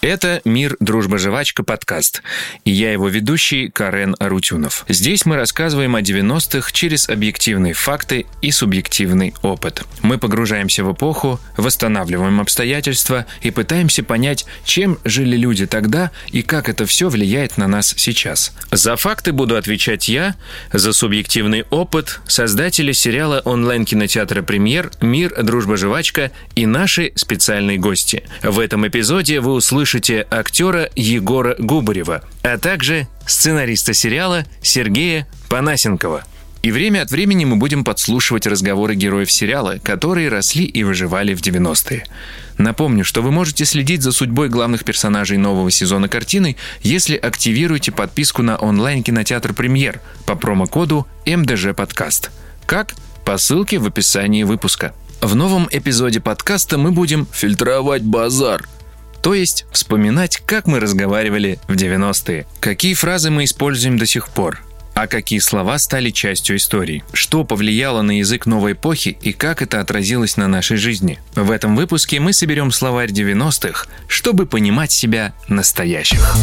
Это «Мир, дружба, жвачка» подкаст. И я его ведущий Карен Арутюнов. Здесь мы рассказываем о 90-х через объективные факты и субъективный опыт. Мы погружаемся в эпоху, восстанавливаем обстоятельства и пытаемся понять, чем жили люди тогда и как это все влияет на нас сейчас. За факты буду отвечать я, за субъективный опыт создатели сериала онлайн-кинотеатра «Премьер», «Мир, дружба, жвачка» и наши специальные гости. В этом эпизоде вы услышите услышите актера Егора Губарева, а также сценариста сериала Сергея Панасенкова. И время от времени мы будем подслушивать разговоры героев сериала, которые росли и выживали в 90-е. Напомню, что вы можете следить за судьбой главных персонажей нового сезона картины, если активируете подписку на онлайн-кинотеатр «Премьер» по промокоду МДЖ Подкаст. Как? По ссылке в описании выпуска. В новом эпизоде подкаста мы будем фильтровать базар – то есть вспоминать, как мы разговаривали в 90-е, какие фразы мы используем до сих пор, а какие слова стали частью истории, что повлияло на язык новой эпохи и как это отразилось на нашей жизни. В этом выпуске мы соберем словарь 90-х, чтобы понимать себя настоящих.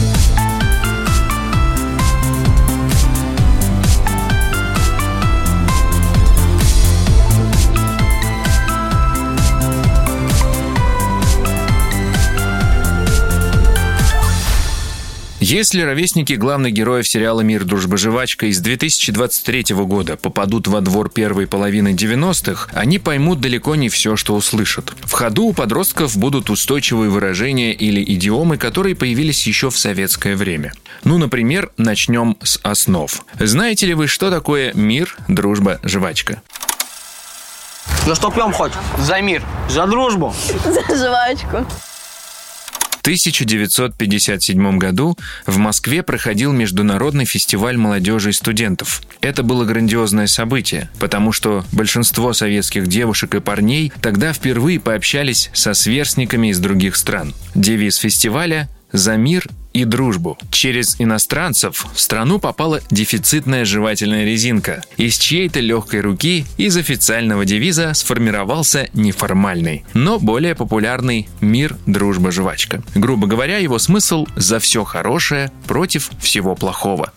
Если ровесники главных героев сериала «Мир, дружба, жвачка» из 2023 года попадут во двор первой половины 90-х, они поймут далеко не все, что услышат. В ходу у подростков будут устойчивые выражения или идиомы, которые появились еще в советское время. Ну, например, начнем с основ. Знаете ли вы, что такое мир, дружба, жвачка? За что пьем хоть? За мир. За дружбу. За жвачку. 1957 году в Москве проходил Международный фестиваль молодежи и студентов. Это было грандиозное событие, потому что большинство советских девушек и парней тогда впервые пообщались со сверстниками из других стран. Девиз фестиваля «За мир и дружбу. Через иностранцев в страну попала дефицитная жевательная резинка. Из чьей-то легкой руки из официального девиза сформировался неформальный, но более популярный «Мир, дружба, жвачка». Грубо говоря, его смысл «за все хорошее против всего плохого».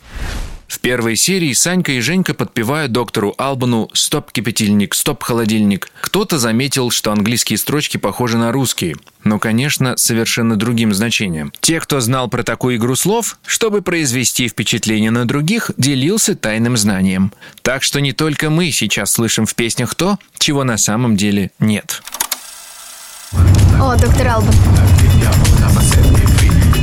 В первой серии Санька и Женька подпевают доктору Албану «Стоп, кипятильник, стоп, холодильник». Кто-то заметил, что английские строчки похожи на русские, но, конечно, совершенно другим значением. Те, кто знал про такую игру слов, чтобы произвести впечатление на других, делился тайным знанием. Так что не только мы сейчас слышим в песнях то, чего на самом деле нет. О, доктор Албан.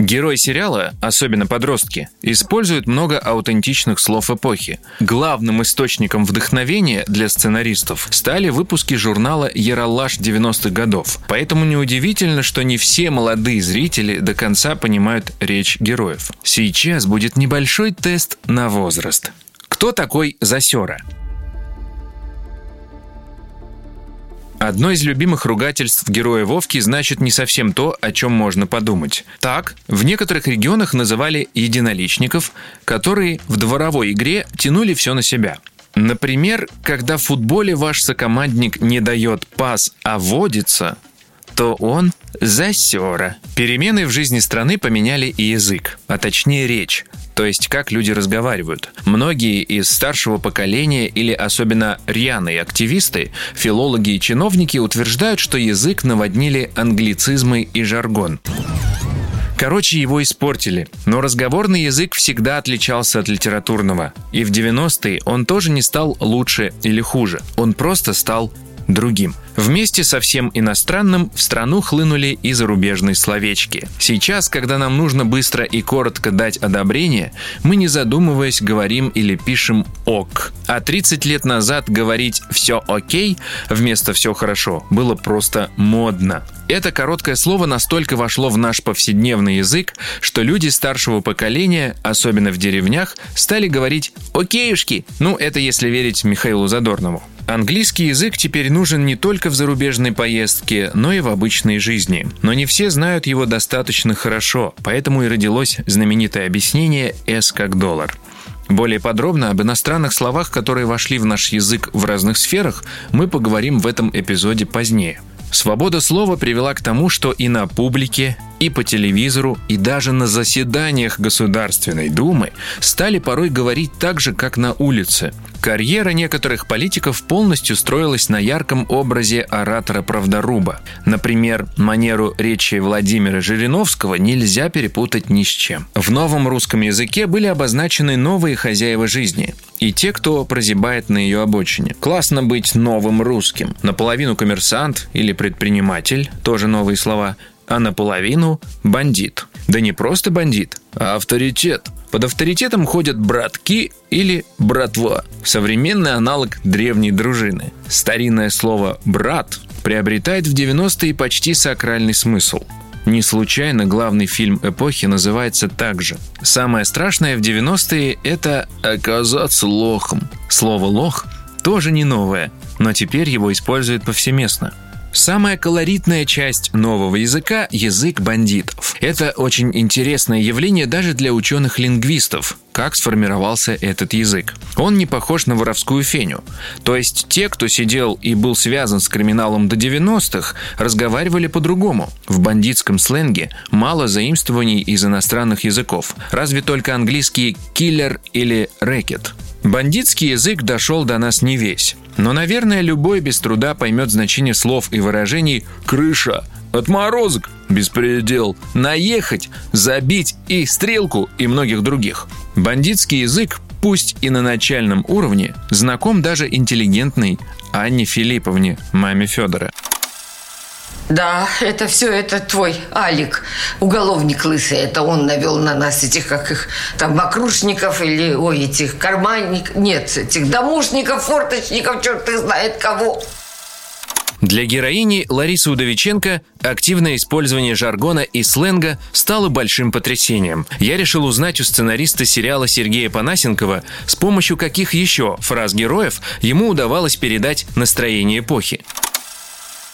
Герой сериала, особенно подростки, используют много аутентичных слов эпохи. Главным источником вдохновения для сценаристов стали выпуски журнала «Яралаш 90-х годов». Поэтому неудивительно, что не все молодые зрители до конца понимают речь героев. Сейчас будет небольшой тест на возраст. Кто такой Засера? Одно из любимых ругательств героя Вовки значит не совсем то, о чем можно подумать. Так, в некоторых регионах называли единоличников, которые в дворовой игре тянули все на себя. Например, когда в футболе ваш сокомандник не дает пас, а водится, то он засера. Перемены в жизни страны поменяли и язык, а точнее речь то есть как люди разговаривают. Многие из старшего поколения или особенно рьяные активисты, филологи и чиновники утверждают, что язык наводнили англицизмы и жаргон. Короче, его испортили. Но разговорный язык всегда отличался от литературного. И в 90-е он тоже не стал лучше или хуже. Он просто стал другим. Вместе со всем иностранным в страну хлынули и зарубежные словечки. Сейчас, когда нам нужно быстро и коротко дать одобрение, мы не задумываясь говорим или пишем «ок». А 30 лет назад говорить «все окей» вместо «все хорошо» было просто модно. Это короткое слово настолько вошло в наш повседневный язык, что люди старшего поколения, особенно в деревнях, стали говорить «окейушки». Ну, это если верить Михаилу Задорнову. Английский язык теперь нужен не только в зарубежной поездке, но и в обычной жизни. Но не все знают его достаточно хорошо, поэтому и родилось знаменитое объяснение «S как доллар». Более подробно об иностранных словах, которые вошли в наш язык в разных сферах, мы поговорим в этом эпизоде позднее. Свобода слова привела к тому, что и на публике, и по телевизору, и даже на заседаниях Государственной Думы стали порой говорить так же, как на улице. Карьера некоторых политиков полностью строилась на ярком образе оратора-правдоруба. Например, манеру речи Владимира Жириновского нельзя перепутать ни с чем. В новом русском языке были обозначены новые хозяева жизни и те, кто прозябает на ее обочине. Классно быть новым русским. Наполовину коммерсант или предприниматель, тоже новые слова, а наполовину бандит. Да не просто бандит, а авторитет. Под авторитетом ходят братки или братва, современный аналог древней дружины. Старинное слово «брат» приобретает в 90-е почти сакральный смысл. Не случайно главный фильм эпохи называется так же. Самое страшное в 90-е – это оказаться лохом. Слово «лох» тоже не новое, но теперь его используют повсеместно. Самая колоритная часть нового языка – язык бандитов. Это очень интересное явление даже для ученых-лингвистов, как сформировался этот язык. Он не похож на воровскую феню. То есть те, кто сидел и был связан с криминалом до 90-х, разговаривали по-другому. В бандитском сленге мало заимствований из иностранных языков. Разве только английский «киллер» или «рэкет». Бандитский язык дошел до нас не весь. Но, наверное, любой без труда поймет значение слов и выражений «крыша», «отморозок», «беспредел», «наехать», «забить» и «стрелку» и многих других. Бандитский язык, пусть и на начальном уровне, знаком даже интеллигентной Анне Филипповне, маме Федора. Да, это все, это твой Алик, уголовник лысый. Это он навел на нас этих, как их, там, окружников или, ой, этих карманников, нет, этих домушников, форточников, черт их знает кого. Для героини Ларисы Удовиченко активное использование жаргона и сленга стало большим потрясением. Я решил узнать у сценариста сериала Сергея Панасенкова, с помощью каких еще фраз героев ему удавалось передать настроение эпохи.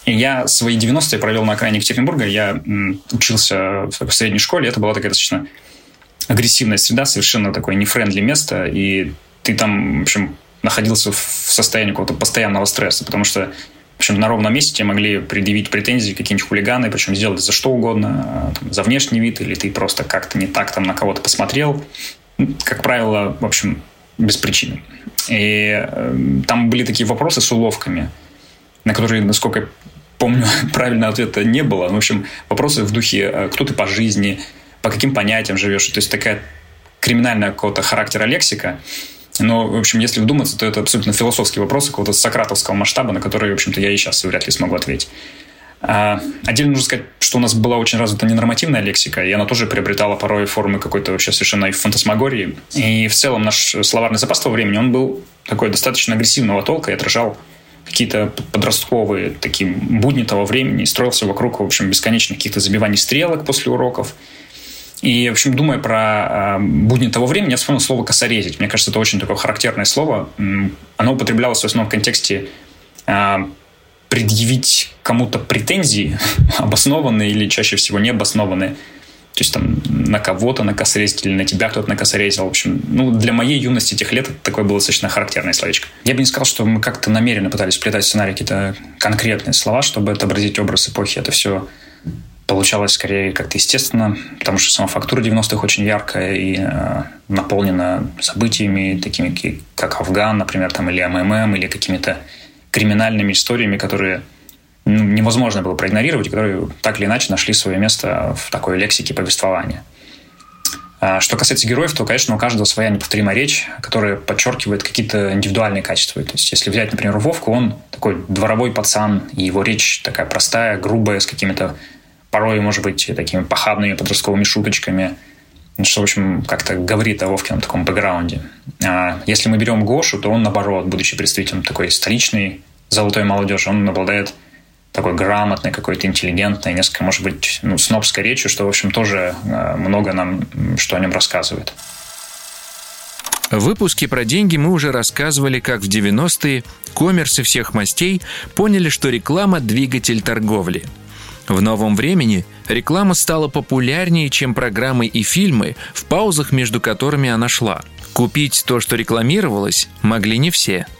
Я свои 90-е провел на окраине Екатеринбурга. Я учился в средней школе. Это была такая достаточно агрессивная среда, совершенно такое нефрендли место. И ты там, в общем, находился в состоянии какого-то постоянного стресса, потому что в общем, на ровном месте тебе могли предъявить претензии какие-нибудь хулиганы, причем сделать за что угодно, там, за внешний вид, или ты просто как-то не так там на кого-то посмотрел. Как правило, в общем, без причины. И э, там были такие вопросы с уловками, на которые, насколько помню, правильного ответа не было. В общем, вопросы в духе, э, кто ты по жизни, по каким понятиям живешь. То есть такая криминальная какого-то характера лексика. Но, в общем, если вдуматься, то это абсолютно философский вопрос какого-то сократовского масштаба, на который, в общем-то, я и сейчас вряд ли смогу ответить. А, отдельно нужно сказать, что у нас была очень развита ненормативная лексика, и она тоже приобретала порой формы какой-то вообще совершенно фантасмагории. И в целом наш словарный запас того времени, он был такой достаточно агрессивного толка и отражал какие-то подростковые такие будни того времени и строился вокруг, в общем, бесконечных каких-то забиваний стрелок после уроков. И, в общем, думая про э, будни того времени, я вспомнил слово «косорезить». Мне кажется, это очень такое характерное слово. Оно употреблялось в основном в контексте э, предъявить кому-то претензии, обоснованные или чаще всего необоснованные, то есть там на кого-то накосорезить или на тебя кто-то накосорезил. В общем, ну, для моей юности тех лет такое было достаточно характерное словечко. Я бы не сказал, что мы как-то намеренно пытались вплетать в сценарий какие-то конкретные слова, чтобы отобразить образ эпохи. Это все получалось скорее как-то естественно, потому что сама фактура 90-х очень яркая и э, наполнена событиями, такими как Афган, например, там, или МММ, или какими-то криминальными историями, которые ну, невозможно было проигнорировать, которые так или иначе нашли свое место в такой лексике повествования. А что касается героев, то, конечно, у каждого своя неповторимая речь, которая подчеркивает какие-то индивидуальные качества. То есть, если взять, например, Вовку, он такой дворовой пацан, и его речь такая простая, грубая, с какими-то порой, может быть, такими похабными подростковыми шуточками, что, в общем, как-то говорит о Вовкином таком бэкграунде. А если мы берем Гошу, то он, наоборот, будучи представителем такой столичной золотой молодежи, он обладает такой грамотной, какой-то интеллигентной, несколько, может быть, ну, снобской речью, что, в общем, тоже э, много нам, что о нем рассказывает. В выпуске про деньги мы уже рассказывали, как в 90-е коммерсы всех мастей поняли, что реклама – двигатель торговли. В новом времени реклама стала популярнее, чем программы и фильмы, в паузах между которыми она шла. Купить то, что рекламировалось, могли не все –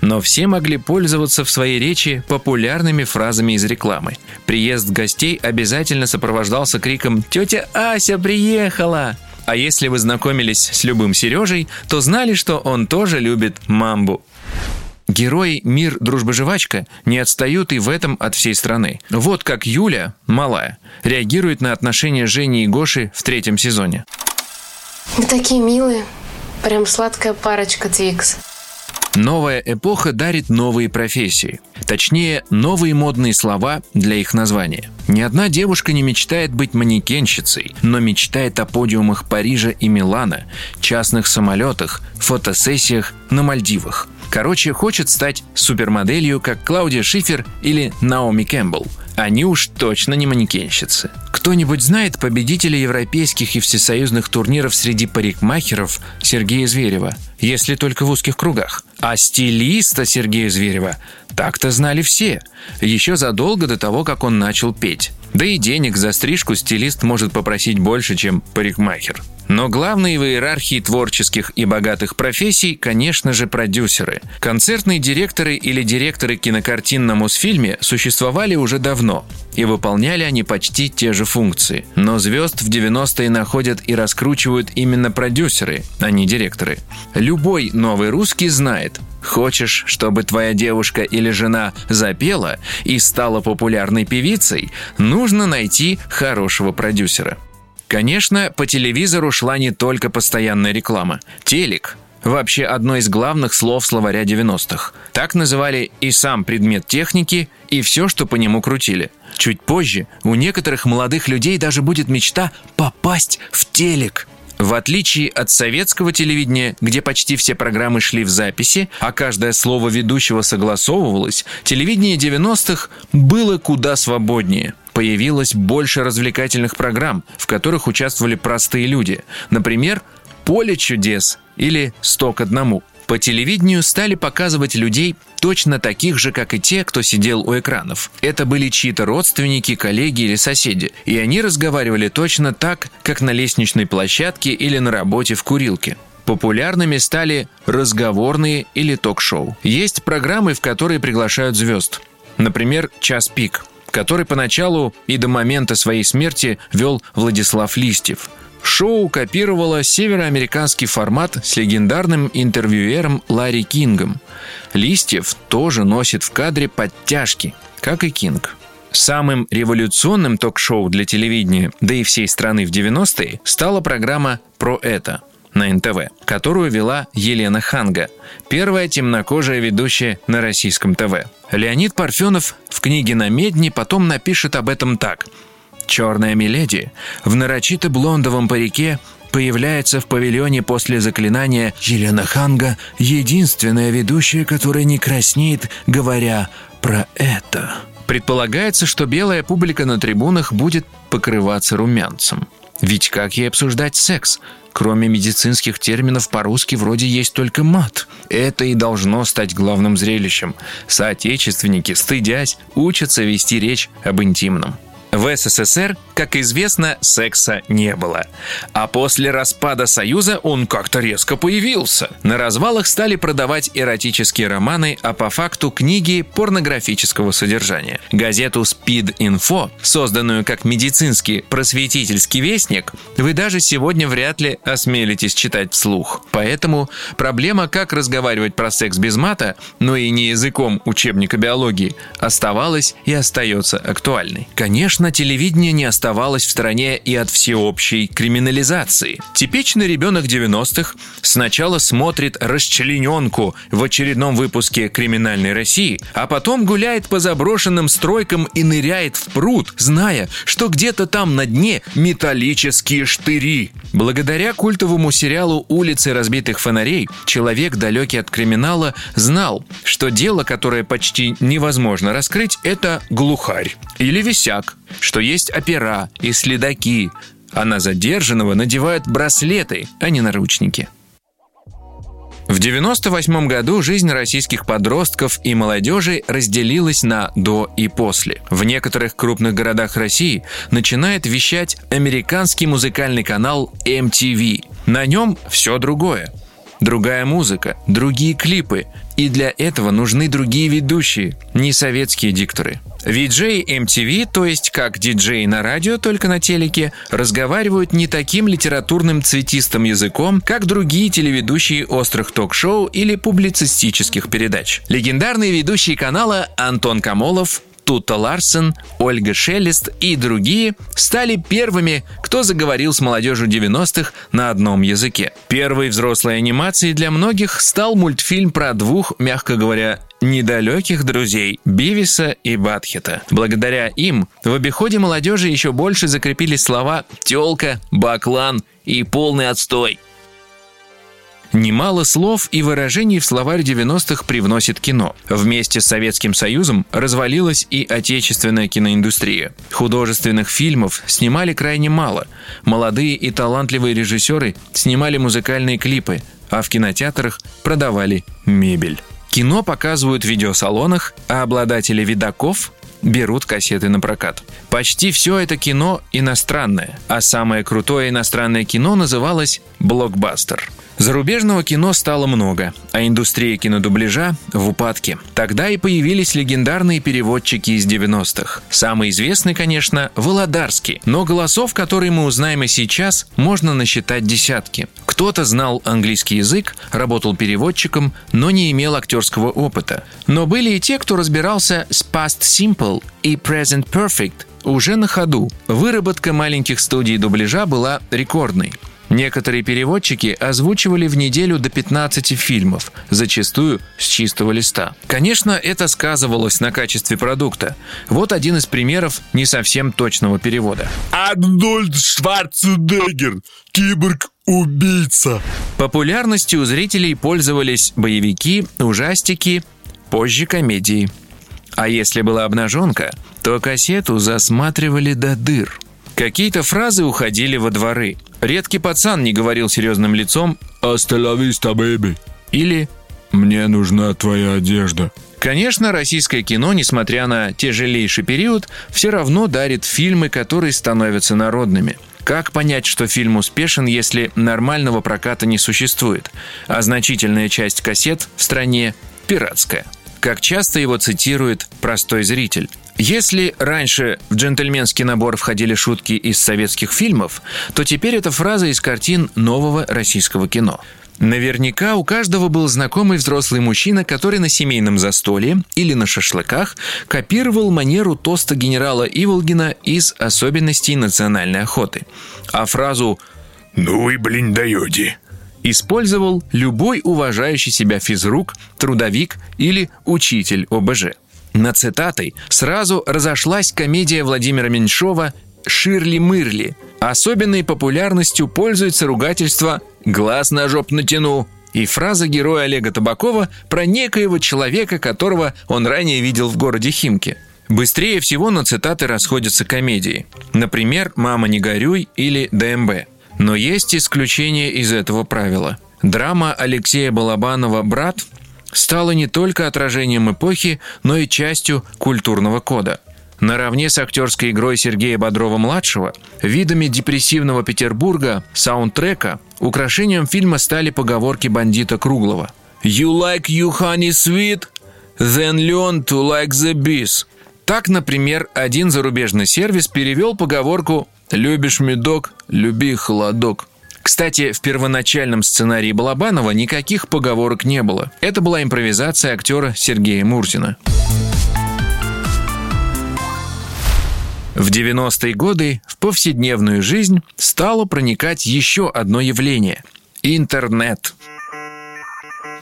но все могли пользоваться в своей речи популярными фразами из рекламы. Приезд гостей обязательно сопровождался криком «Тетя Ася приехала!». А если вы знакомились с любым Сережей, то знали, что он тоже любит мамбу. Герои «Мир, дружба, жвачка» не отстают и в этом от всей страны. Вот как Юля, малая, реагирует на отношения Жени и Гоши в третьем сезоне. Вы такие милые. Прям сладкая парочка Твикс. Новая эпоха дарит новые профессии. Точнее, новые модные слова для их названия. Ни одна девушка не мечтает быть манекенщицей, но мечтает о подиумах Парижа и Милана, частных самолетах, фотосессиях на Мальдивах. Короче, хочет стать супермоделью, как Клаудия Шифер или Наоми Кэмпбелл. Они уж точно не манекенщицы. Кто-нибудь знает победителя европейских и всесоюзных турниров среди парикмахеров Сергея Зверева? Если только в узких кругах. А стилиста Сергея Зверева так-то знали все. Еще задолго до того, как он начал петь. Да и денег за стрижку стилист может попросить больше, чем парикмахер. Но главные в иерархии творческих и богатых профессий, конечно же, продюсеры. Концертные директоры или директоры кинокартин на Мосфильме существовали уже давно, и выполняли они почти те же функции. Но звезд в 90-е находят и раскручивают именно продюсеры, а не директоры. Любой новый русский знает, Хочешь, чтобы твоя девушка или жена запела и стала популярной певицей, нужно найти хорошего продюсера. Конечно, по телевизору шла не только постоянная реклама. Телек – вообще одно из главных слов словаря 90-х. Так называли и сам предмет техники, и все, что по нему крутили. Чуть позже у некоторых молодых людей даже будет мечта попасть в телек. В отличие от советского телевидения, где почти все программы шли в записи, а каждое слово ведущего согласовывалось, телевидение 90-х было куда свободнее – появилось больше развлекательных программ, в которых участвовали простые люди. Например, «Поле чудес» или «Сто к одному». По телевидению стали показывать людей точно таких же, как и те, кто сидел у экранов. Это были чьи-то родственники, коллеги или соседи. И они разговаривали точно так, как на лестничной площадке или на работе в курилке. Популярными стали разговорные или ток-шоу. Есть программы, в которые приглашают звезд. Например, «Час пик», который поначалу и до момента своей смерти вел Владислав Листьев. Шоу копировало североамериканский формат с легендарным интервьюером Ларри Кингом. Листьев тоже носит в кадре подтяжки, как и Кинг. Самым революционным ток-шоу для телевидения, да и всей страны в 90-е, стала программа «Про это», на НТВ, которую вела Елена Ханга, первая темнокожая ведущая на российском ТВ. Леонид Парфенов в книге «На медне» потом напишет об этом так. «Черная Миледи в нарочито блондовом парике появляется в павильоне после заклинания Елена Ханга, единственная ведущая, которая не краснеет, говоря про это». Предполагается, что белая публика на трибунах будет покрываться румянцем. Ведь как ей обсуждать секс? Кроме медицинских терминов по-русски вроде есть только мат. Это и должно стать главным зрелищем. Соотечественники, стыдясь, учатся вести речь об интимном. В СССР, как известно, секса не было. А после распада Союза он как-то резко появился. На развалах стали продавать эротические романы, а по факту книги порнографического содержания. Газету Speed Info, созданную как медицинский просветительский вестник, вы даже сегодня вряд ли осмелитесь читать вслух. Поэтому проблема, как разговаривать про секс без мата, но и не языком учебника биологии, оставалась и остается актуальной. Конечно, Конечно, телевидение не оставалось в стороне и от всеобщей криминализации. Типичный ребенок 90-х сначала смотрит «Расчлененку» в очередном выпуске «Криминальной России», а потом гуляет по заброшенным стройкам и ныряет в пруд, зная, что где-то там на дне металлические штыри. Благодаря культовому сериалу «Улицы разбитых фонарей» человек, далекий от криминала, знал, что дело, которое почти невозможно раскрыть, это глухарь или висяк, что есть опера и следаки, а на задержанного надевают браслеты, а не наручники. В 98 году жизнь российских подростков и молодежи разделилась на «до» и «после». В некоторых крупных городах России начинает вещать американский музыкальный канал MTV. На нем все другое. Другая музыка, другие клипы. И для этого нужны другие ведущие, не советские дикторы. VJ MTV, то есть как диджеи на радио, только на телеке, разговаривают не таким литературным цветистым языком, как другие телеведущие острых ток-шоу или публицистических передач. Легендарные ведущие канала Антон Камолов, Тута Ларсен, Ольга Шелест и другие стали первыми, кто заговорил с молодежью 90-х на одном языке. Первой взрослой анимацией для многих стал мультфильм про двух, мягко говоря, недалеких друзей Бивиса и Батхета. Благодаря им в обиходе молодежи еще больше закрепились слова «тёлка», «баклан» и «полный отстой». Немало слов и выражений в словарь 90-х привносит кино. Вместе с Советским Союзом развалилась и отечественная киноиндустрия. Художественных фильмов снимали крайне мало. Молодые и талантливые режиссеры снимали музыкальные клипы, а в кинотеатрах продавали мебель. Кино показывают в видеосалонах, а обладатели видаков берут кассеты на прокат. Почти все это кино иностранное, а самое крутое иностранное кино называлось «блокбастер». Зарубежного кино стало много, а индустрия кинодубляжа в упадке. Тогда и появились легендарные переводчики из 90-х. Самый известный, конечно, Володарский, но голосов, которые мы узнаем и сейчас, можно насчитать десятки. Кто-то знал английский язык, работал переводчиком, но не имел актерского опыта. Но были и те, кто разбирался с Past Simple и Present Perfect уже на ходу. Выработка маленьких студий дубляжа была рекордной. Некоторые переводчики озвучивали в неделю до 15 фильмов, зачастую с чистого листа. Конечно, это сказывалось на качестве продукта. Вот один из примеров не совсем точного перевода. Арнольд Шварценеггер, киборг-убийца. Популярностью у зрителей пользовались боевики, ужастики, позже комедии. А если была обнаженка, то кассету засматривали до дыр. Какие-то фразы уходили во дворы. Редкий пацан не говорил серьезным лицом «Остановись-то, бэби!» или «Мне нужна твоя одежда». Конечно, российское кино, несмотря на тяжелейший период, все равно дарит фильмы, которые становятся народными. Как понять, что фильм успешен, если нормального проката не существует, а значительная часть кассет в стране пиратская? Как часто его цитирует простой зритель? Если раньше в джентльменский набор входили шутки из советских фильмов, то теперь это фраза из картин нового российского кино. Наверняка у каждого был знакомый взрослый мужчина, который на семейном застолье или на шашлыках копировал манеру тоста генерала Иволгина из особенностей национальной охоты. А фразу «Ну вы, блин, даете!» использовал любой уважающий себя физрук, трудовик или учитель ОБЖ. На цитатой сразу разошлась комедия Владимира Меньшова «Ширли-мырли». Особенной популярностью пользуется ругательство «глаз на жоп натяну», и фраза героя Олега Табакова про некоего человека, которого он ранее видел в городе Химки. Быстрее всего на цитаты расходятся комедии. Например, «Мама, не горюй» или «ДМБ». Но есть исключение из этого правила. Драма Алексея Балабанова «Брат» стала не только отражением эпохи, но и частью культурного кода. Наравне с актерской игрой Сергея Бодрова-младшего, видами депрессивного Петербурга, саундтрека, украшением фильма стали поговорки бандита Круглого. «You like you honey sweet? Then learn to like the bees». Так, например, один зарубежный сервис перевел поговорку «Любишь медок? Люби холодок». Кстати, в первоначальном сценарии Балабанова никаких поговорок не было. Это была импровизация актера Сергея Мурзина. В 90-е годы в повседневную жизнь стало проникать еще одно явление – интернет.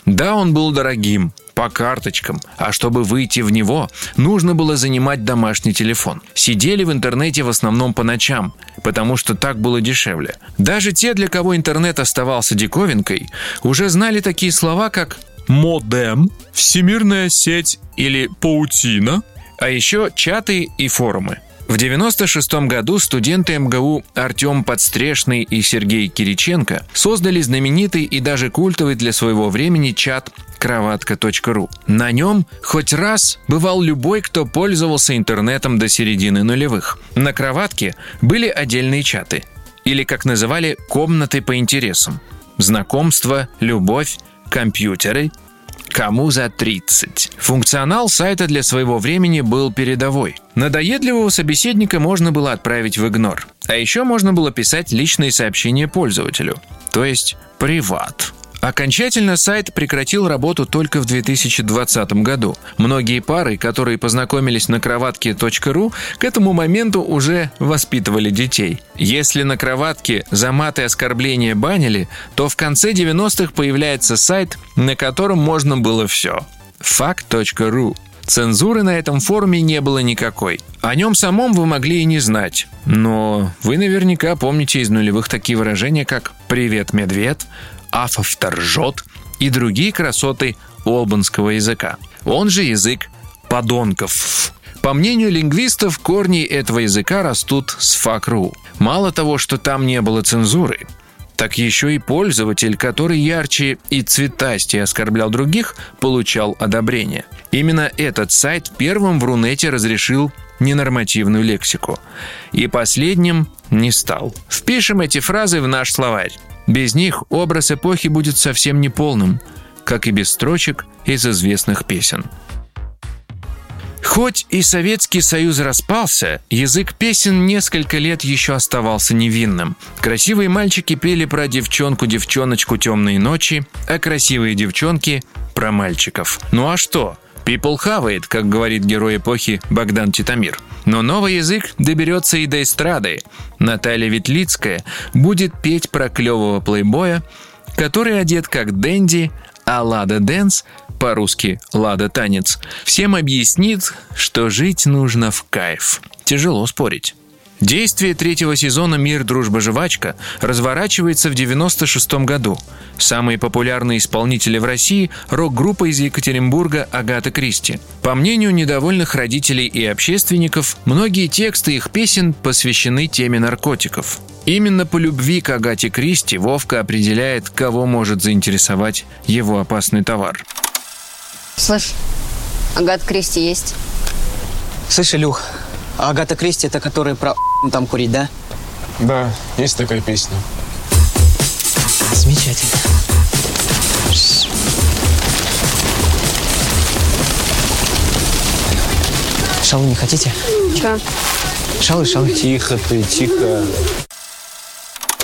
Да, он был дорогим, по карточкам, а чтобы выйти в него, нужно было занимать домашний телефон. Сидели в интернете в основном по ночам, потому что так было дешевле. Даже те, для кого интернет оставался диковинкой, уже знали такие слова, как «модем», «всемирная сеть» или «паутина», а еще чаты и форумы. В 96 году студенты МГУ Артем Подстрешный и Сергей Кириченко создали знаменитый и даже культовый для своего времени чат кроватка.ру. На нем хоть раз бывал любой, кто пользовался интернетом до середины нулевых. На кроватке были отдельные чаты, или, как называли, комнаты по интересам. Знакомство, любовь, компьютеры – Кому за 30? Функционал сайта для своего времени был передовой. Надоедливого собеседника можно было отправить в игнор. А еще можно было писать личные сообщения пользователю. То есть приват. Окончательно сайт прекратил работу только в 2020 году. Многие пары, которые познакомились на кроватке.ру, к этому моменту уже воспитывали детей. Если на кроватке за маты оскорбления банили, то в конце 90-х появляется сайт, на котором можно было все. Факт.ру Цензуры на этом форуме не было никакой. О нем самом вы могли и не знать. Но вы наверняка помните из нулевых такие выражения, как «Привет, медведь», Афов и другие красоты олбанского языка. Он же язык подонков. По мнению лингвистов, корни этого языка растут с факру. Мало того, что там не было цензуры, так еще и пользователь, который ярче и цветастее оскорблял других, получал одобрение. Именно этот сайт первым в Рунете разрешил ненормативную лексику. И последним не стал. Впишем эти фразы в наш словарь. Без них образ эпохи будет совсем неполным, как и без строчек из известных песен. Хоть и Советский Союз распался, язык песен несколько лет еще оставался невинным. Красивые мальчики пели про девчонку-девчоночку темные ночи, а красивые девчонки – про мальчиков. Ну а что? People it, как говорит герой эпохи Богдан Титамир. Но новый язык доберется и до эстрады. Наталья Ветлицкая будет петь про клевого плейбоя, который одет как Дэнди, а Лада Дэнс по-русски «Лада танец», всем объяснит, что жить нужно в кайф. Тяжело спорить. Действие третьего сезона «Мир, дружба, жвачка» разворачивается в 96 году. Самые популярные исполнители в России – рок-группа из Екатеринбурга «Агата Кристи». По мнению недовольных родителей и общественников, многие тексты их песен посвящены теме наркотиков. Именно по любви к Агате Кристи Вовка определяет, кого может заинтересовать его опасный товар. Слышь, Агат Кристи есть? Слышь, Илюх, а Агата Кристи это которая про там курить, да? Да, есть такая песня. Замечательно. Шалу не хотите? Че? Шалы, шалы. Тихо ты, тихо.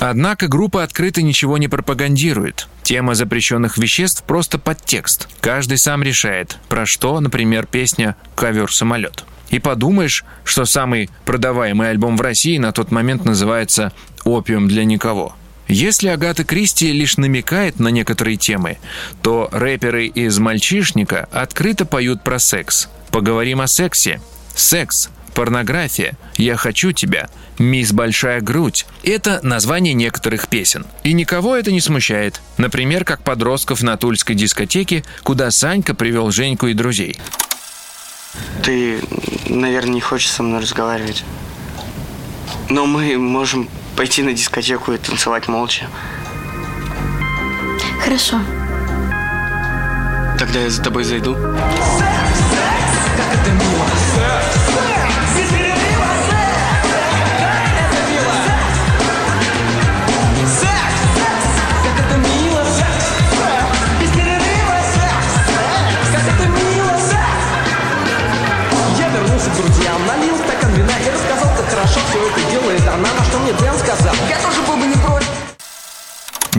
Однако группа открыто ничего не пропагандирует. Тема запрещенных веществ просто подтекст. Каждый сам решает, про что, например, песня «Ковер-самолет». И подумаешь, что самый продаваемый альбом в России на тот момент называется «Опиум для никого». Если Агата Кристи лишь намекает на некоторые темы, то рэперы из «Мальчишника» открыто поют про секс. Поговорим о сексе. Секс порнография, я хочу тебя, мисс Большая грудь. Это название некоторых песен. И никого это не смущает. Например, как подростков на Тульской дискотеке, куда Санька привел Женьку и друзей. Ты, наверное, не хочешь со мной разговаривать. Но мы можем пойти на дискотеку и танцевать молча. Хорошо. Тогда я за тобой зайду. Я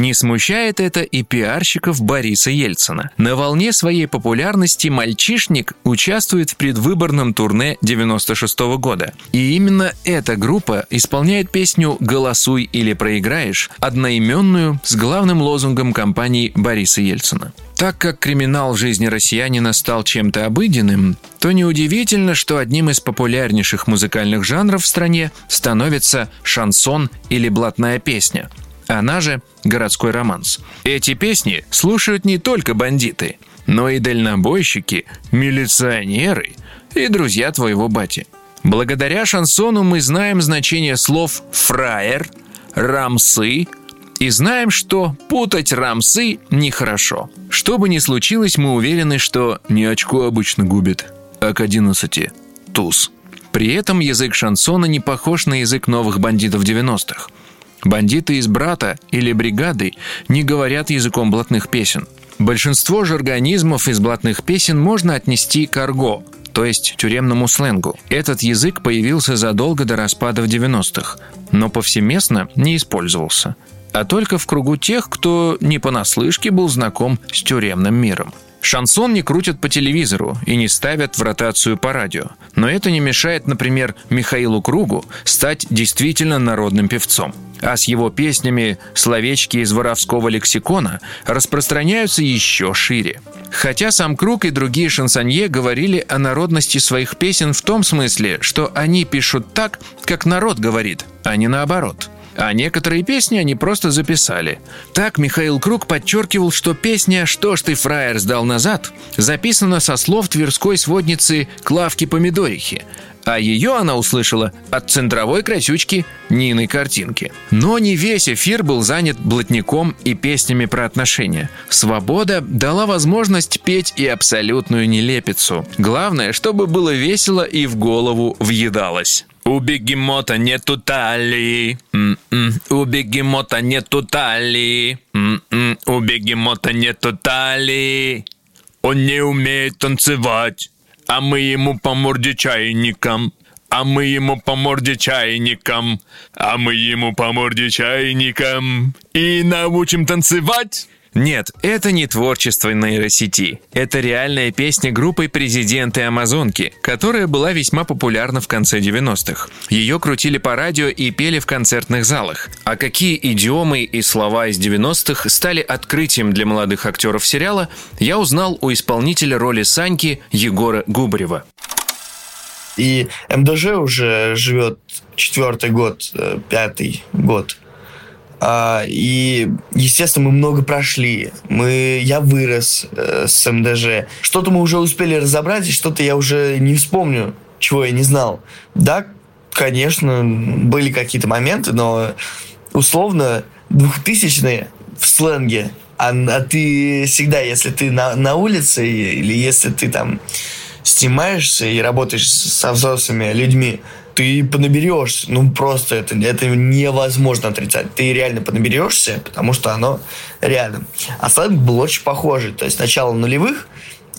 не смущает это и пиарщиков Бориса Ельцина. На волне своей популярности «Мальчишник» участвует в предвыборном турне 96 года. И именно эта группа исполняет песню «Голосуй или проиграешь», одноименную с главным лозунгом кампании Бориса Ельцина. Так как криминал в жизни россиянина стал чем-то обыденным, то неудивительно, что одним из популярнейших музыкальных жанров в стране становится шансон или блатная песня, она же городской романс. Эти песни слушают не только бандиты, но и дальнобойщики, милиционеры и друзья твоего бати. Благодаря шансону мы знаем значение слов «фраер», «рамсы», и знаем, что путать рамсы нехорошо. Что бы ни случилось, мы уверены, что не очко обычно губит, а к 11 – туз. При этом язык шансона не похож на язык новых бандитов 90-х. Бандиты из «Брата» или «Бригады» не говорят языком блатных песен. Большинство же организмов из блатных песен можно отнести к арго, то есть тюремному сленгу. Этот язык появился задолго до распада в 90-х, но повсеместно не использовался – а только в кругу тех, кто не понаслышке был знаком с тюремным миром. Шансон не крутят по телевизору и не ставят в ротацию по радио. Но это не мешает, например, Михаилу Кругу стать действительно народным певцом. А с его песнями словечки из воровского лексикона распространяются еще шире. Хотя сам Круг и другие шансонье говорили о народности своих песен в том смысле, что они пишут так, как народ говорит, а не наоборот – а некоторые песни они просто записали. Так Михаил Круг подчеркивал, что песня «Что ж ты, фраер, сдал назад» записана со слов тверской сводницы Клавки Помидорихи, а ее она услышала от центровой красючки Нины Картинки. Но не весь эфир был занят блатником и песнями про отношения. Свобода дала возможность петь и абсолютную нелепицу. Главное, чтобы было весело и в голову въедалось. У бегемота нету талии. М-м. У бегемота нету талии. М-м. У бегемота нету талии. Он не умеет танцевать, а мы ему по морде чайником. А мы ему по морде чайником. А мы ему по морде чайником. И научим танцевать. Нет, это не творчество нейросети. Это реальная песня группы «Президенты Амазонки», которая была весьма популярна в конце 90-х. Ее крутили по радио и пели в концертных залах. А какие идиомы и слова из 90-х стали открытием для молодых актеров сериала, я узнал у исполнителя роли Саньки Егора Губарева. И МДЖ уже живет четвертый год, э, пятый год а, и, естественно, мы много прошли. Мы, я вырос э, с МДЖ. Что-то мы уже успели разобрать, и что-то я уже не вспомню, чего я не знал. Да, конечно, были какие-то моменты, но условно двухтысячные в сленге, а, а ты всегда, если ты на, на улице или если ты там снимаешься и работаешь со взрослыми людьми, ты понаберешься. Ну, просто это, это невозможно отрицать. Ты реально понаберешься, потому что оно рядом. А сленг был очень похожий. То есть начало нулевых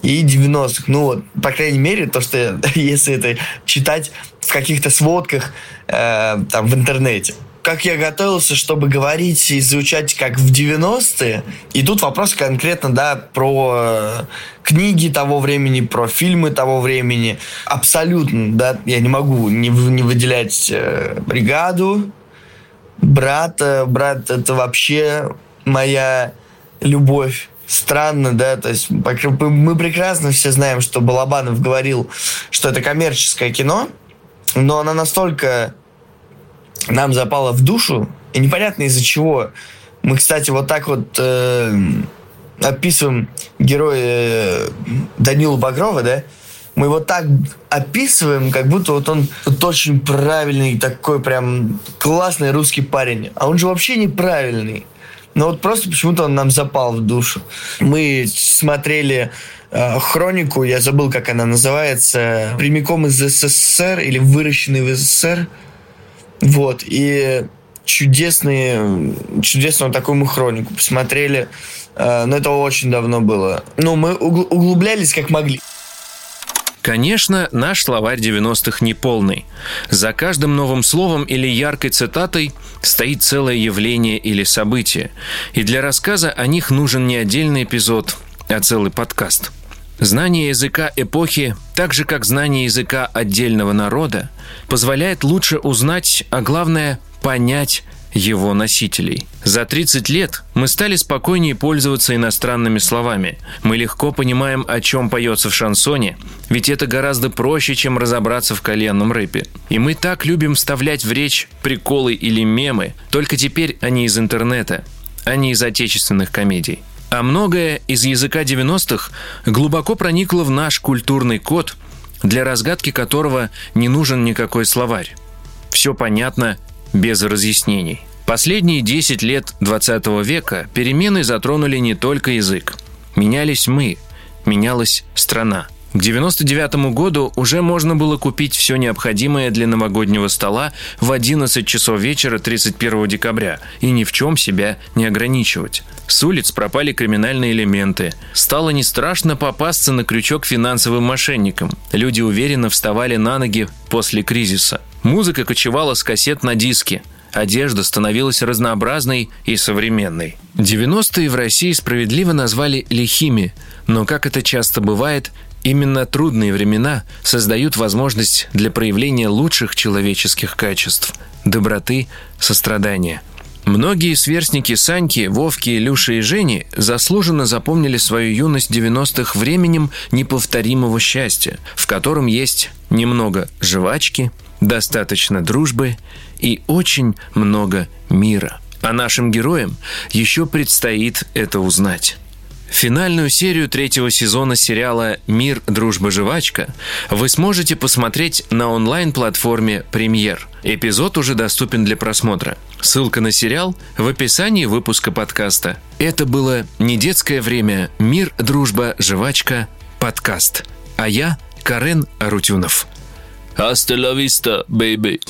и 90-х. Ну вот, по крайней мере, то, что если это читать в каких-то сводках э, там в интернете как я готовился, чтобы говорить и звучать как в 90-е. И тут вопрос конкретно, да, про э, книги того времени, про фильмы того времени. Абсолютно, да, я не могу не, не выделять э, бригаду, брата. Брат это вообще моя любовь. Странно, да, то есть мы прекрасно все знаем, что Балабанов говорил, что это коммерческое кино, но она настолько нам запало в душу, и непонятно из-за чего. Мы, кстати, вот так вот э, описываем героя э, Данила Багрова, да? Мы его так описываем, как будто вот он вот очень правильный, такой прям классный русский парень. А он же вообще неправильный. Но вот просто почему-то он нам запал в душу. Мы смотрели э, хронику, я забыл, как она называется, прямиком из СССР или выращенный в СССР. Вот, и чудесные, чудесную такую хронику посмотрели. Э, но это очень давно было. Ну, мы углублялись как могли. Конечно, наш словарь 90-х не полный. За каждым новым словом или яркой цитатой стоит целое явление или событие. И для рассказа о них нужен не отдельный эпизод, а целый подкаст. Знание языка эпохи, так же как знание языка отдельного народа, позволяет лучше узнать, а главное – понять его носителей. За 30 лет мы стали спокойнее пользоваться иностранными словами. Мы легко понимаем, о чем поется в шансоне, ведь это гораздо проще, чем разобраться в коленном рэпе. И мы так любим вставлять в речь приколы или мемы, только теперь они из интернета, а не из отечественных комедий. А многое из языка 90-х глубоко проникло в наш культурный код, для разгадки которого не нужен никакой словарь. Все понятно без разъяснений. Последние 10 лет 20 века перемены затронули не только язык. Менялись мы, менялась страна. К 99 году уже можно было купить все необходимое для новогоднего стола в 11 часов вечера 31 декабря и ни в чем себя не ограничивать. С улиц пропали криминальные элементы. Стало не страшно попасться на крючок финансовым мошенникам. Люди уверенно вставали на ноги после кризиса. Музыка кочевала с кассет на диски. Одежда становилась разнообразной и современной. 90-е в России справедливо назвали лихими, но, как это часто бывает, Именно трудные времена создают возможность для проявления лучших человеческих качеств – доброты, сострадания. Многие сверстники Саньки, Вовки, Люши и Жени заслуженно запомнили свою юность 90-х временем неповторимого счастья, в котором есть немного жвачки, достаточно дружбы и очень много мира. А нашим героям еще предстоит это узнать. Финальную серию третьего сезона сериала «Мир, дружба, жвачка» вы сможете посмотреть на онлайн-платформе «Премьер». Эпизод уже доступен для просмотра. Ссылка на сериал в описании выпуска подкаста. Это было «Не детское время. Мир, дружба, жвачка. Подкаст». А я Карен Арутюнов. Hasta la vista, baby.